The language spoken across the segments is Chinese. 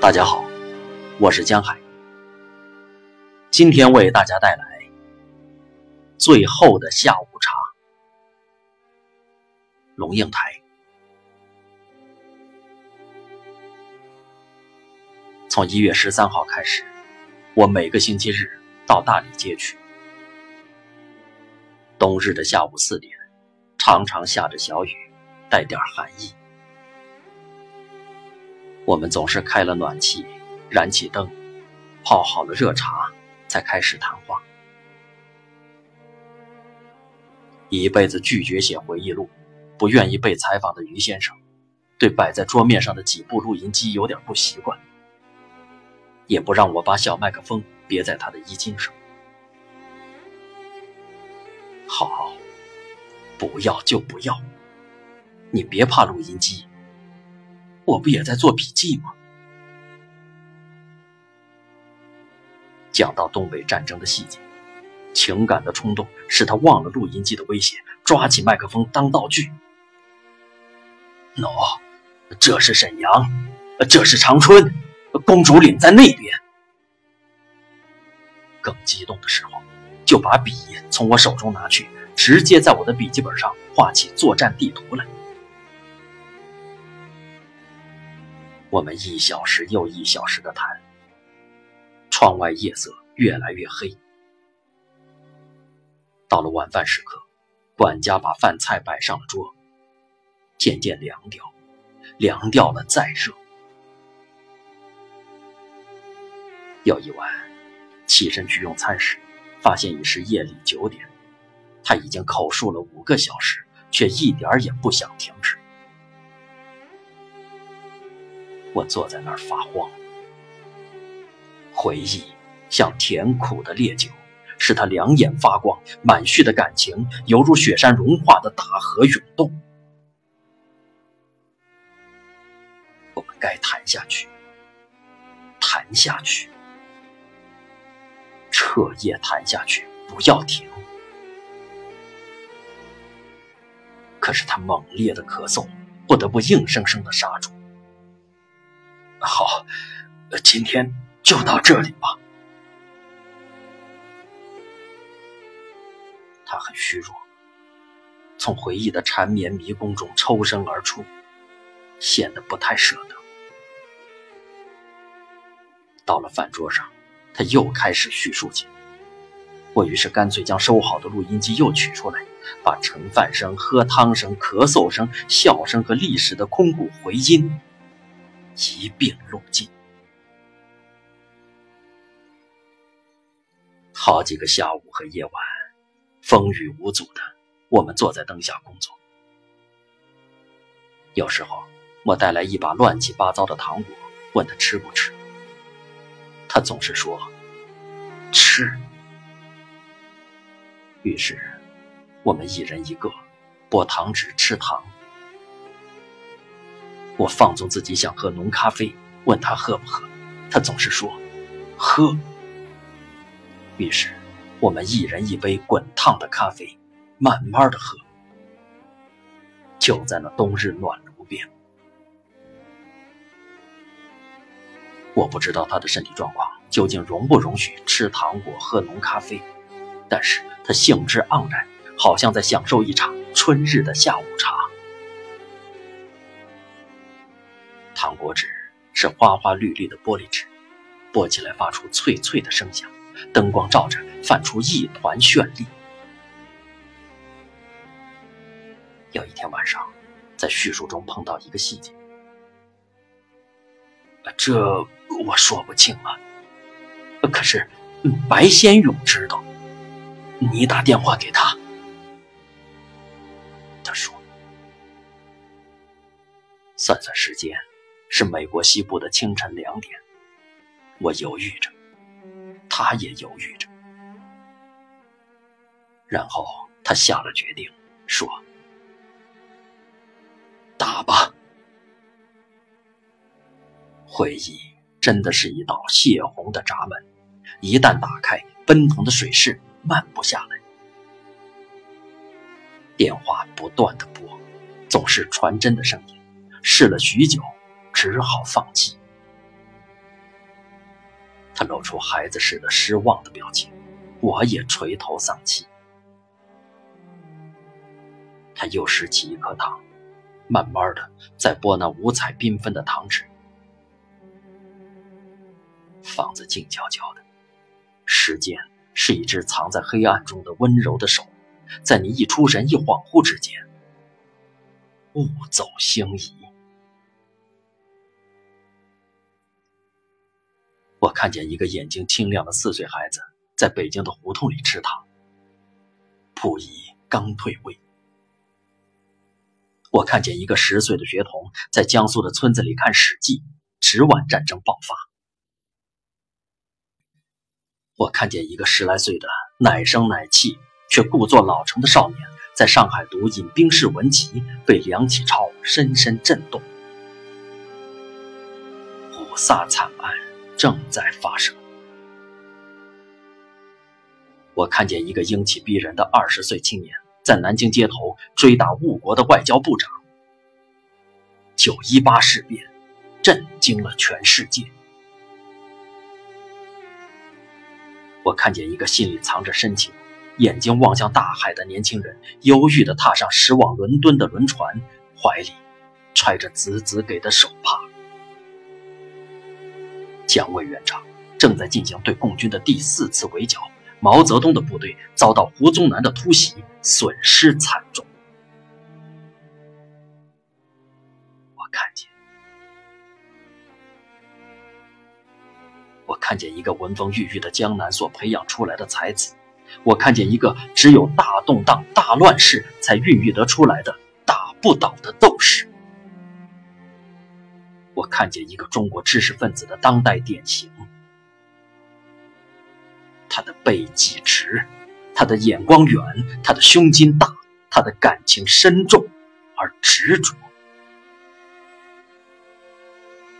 大家好，我是江海，今天为大家带来《最后的下午茶》。龙应台。从一月十三号开始，我每个星期日到大理街去。冬日的下午四点，常常下着小雨，带点寒意。我们总是开了暖气，燃起灯，泡好了热茶，才开始谈话。一辈子拒绝写回忆录，不愿意被采访的于先生，对摆在桌面上的几部录音机有点不习惯，也不让我把小麦克风别在他的衣襟上。好，不要就不要，你别怕录音机，我不也在做笔记吗？讲到东北战争的细节，情感的冲动使他忘了录音机的威胁，抓起麦克风当道具。喏，这是沈阳，这是长春，公主岭在那边。更激动的时候。就把笔从我手中拿去，直接在我的笔记本上画起作战地图来。我们一小时又一小时的谈，窗外夜色越来越黑。到了晚饭时刻，管家把饭菜摆上了桌，渐渐凉掉，凉掉了再热。有一晚，起身去用餐时。发现已是夜里九点，他已经口述了五个小时，却一点也不想停止。我坐在那儿发慌，回忆像甜苦的烈酒，使他两眼发光，满蓄的感情犹如雪山融化的大河涌动。我们该谈下去，谈下去。彻夜谈下去，不要停。可是他猛烈的咳嗽，不得不硬生生的刹住。好，今天就到这里吧。他很虚弱，从回忆的缠绵迷宫中抽身而出，显得不太舍得。到了饭桌上。他又开始叙述起，我于是干脆将收好的录音机又取出来，把盛饭声、喝汤声、咳嗽声、笑声和历史的空谷回音一并录进。好几个下午和夜晚，风雨无阻的，我们坐在灯下工作。有时候，我带来一把乱七八糟的糖果，问他吃不吃。他总是说：“吃。”于是，我们一人一个，剥糖纸吃糖。我放纵自己想喝浓咖啡，问他喝不喝，他总是说：“喝。”于是，我们一人一杯滚烫的咖啡，慢慢的喝。就在那冬日暖炉边。我不知道他的身体状况究竟容不容许吃糖果、喝浓咖啡，但是他兴致盎然，好像在享受一场春日的下午茶。果纸是花花绿绿的玻璃纸，剥起来发出脆脆的声响，灯光照着，泛出一团绚丽。有一天晚上，在叙述中碰到一个细节，这。我说不清了，可是白先勇知道。你打电话给他，他说：“算算时间，是美国西部的清晨两点。”我犹豫着，他也犹豫着，然后他下了决定，说：“打吧。”回忆。真的是一道泄洪的闸门，一旦打开，奔腾的水势慢不下来。电话不断的拨，总是传真的声音。试了许久，只好放弃。他露出孩子似的失望的表情，我也垂头丧气。他又拾起一颗糖，慢慢的在剥那五彩缤纷的糖纸。房子静悄悄的，时间是一只藏在黑暗中的温柔的手，在你一出神、一恍惚之间，物走星移。我看见一个眼睛清亮的四岁孩子在北京的胡同里吃糖。溥仪刚退位。我看见一个十岁的学童在江苏的村子里看《史记》，直晚战争爆发。我看见一个十来岁的奶声奶气却故作老成的少年，在上海读《引兵式文集》，被梁启超深深震动。五卅惨案正在发生。我看见一个英气逼人的二十岁青年，在南京街头追打误国的外交部长。九一八事变震惊了全世界。我看见一个心里藏着深情、眼睛望向大海的年轻人，忧郁地踏上驶往伦敦的轮船，怀里揣着子子给的手帕。蒋委员长正在进行对共军的第四次围剿，毛泽东的部队遭到胡宗南的突袭，损失惨重。我看见。我看见一个文风郁郁的江南所培养出来的才子，我看见一个只有大动荡、大乱世才孕育得出来的打不倒的斗士，我看见一个中国知识分子的当代典型，他的背脊直，他的眼光远，他的胸襟大，他的感情深重而执着，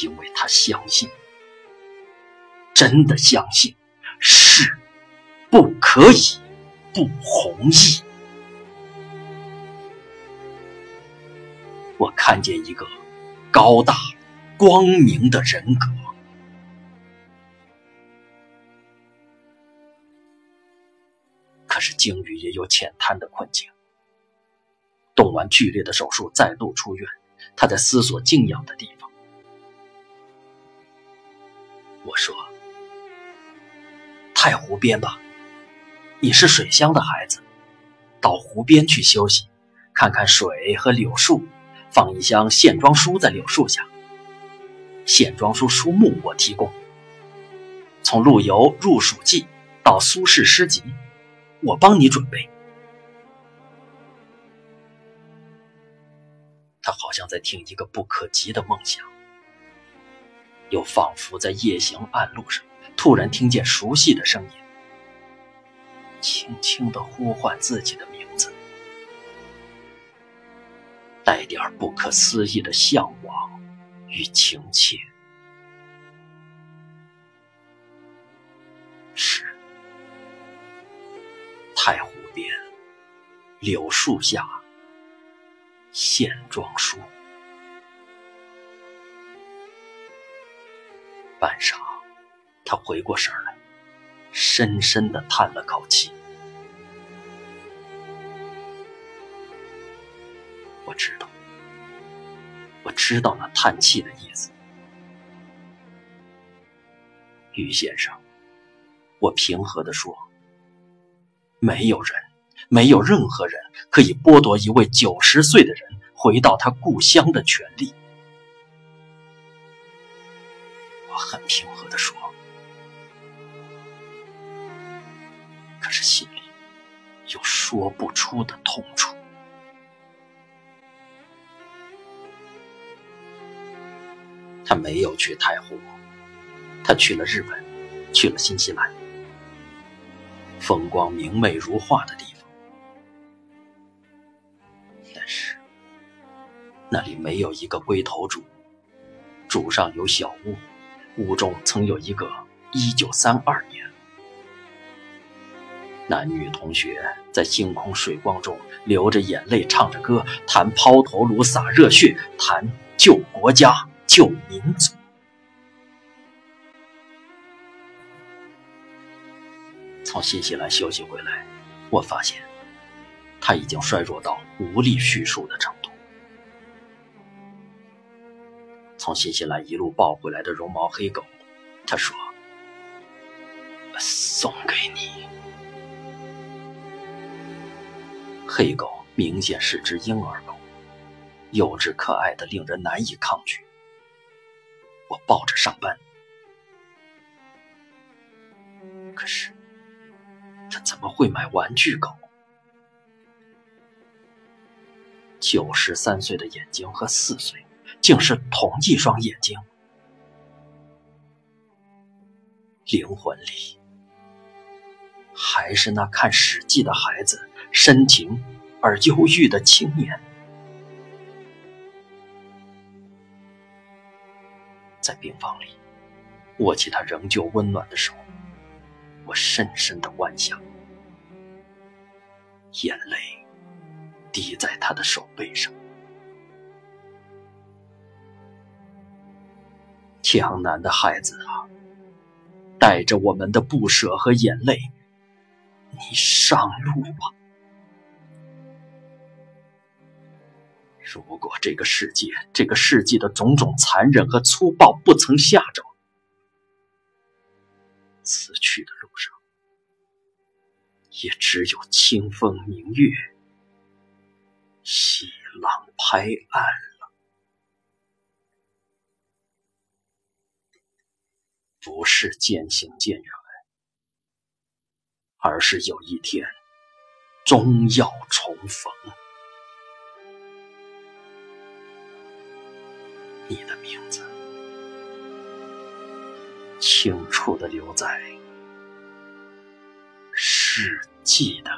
因为他相信。真的相信，是不可以不弘毅。我看见一个高大、光明的人格。可是鲸鱼也有浅滩的困境。动完剧烈的手术，再度出院，他在思索静养的地方。我说。太湖边吧，你是水乡的孩子，到湖边去休息，看看水和柳树，放一箱线装书在柳树下。线装书书目我提供，从陆游《入蜀记》到苏轼诗集，我帮你准备。他好像在听一个不可及的梦想，又仿佛在夜行暗路上。突然听见熟悉的声音，轻轻的呼唤自己的名字，带点不可思议的向往与情切。是太湖边柳树下线装书，半晌。他回过神来，深深的叹了口气。我知道，我知道那叹气的意思。于先生，我平和的说：“没有人，没有任何人可以剥夺一位九十岁的人回到他故乡的权利。”我很平和的说。可是心里有说不出的痛楚。没有去太湖，他去了日本，去了新西兰，风光明媚如画的地方。但是那里没有一个龟头主，主上有小屋，屋中曾有一个一九三二年。男女同学在星空水光中流着眼泪，唱着歌，谈抛头颅洒热血，谈救国家救民族。从新西兰休息回来，我发现他已经衰弱到无力叙述的程度。从新西兰一路抱回来的绒毛黑狗，他说：“送给你。”黑狗明显是只婴儿狗，幼稚可爱的令人难以抗拒。我抱着上班，可是他怎么会买玩具狗？九十三岁的眼睛和四岁。竟是同一双眼睛，灵魂里还是那看《史记》的孩子，深情而忧郁的青年。在病房里，握起他仍旧温暖的手，我深深的弯下，眼泪滴在他的手背上。江南的孩子啊，带着我们的不舍和眼泪，你上路吧。如果这个世界、这个世纪的种种残忍和粗暴不曾吓着，此去的路上，也只有清风明月、细浪拍岸了。不是渐行渐远，而是有一天终要重逢。清楚的留在世纪的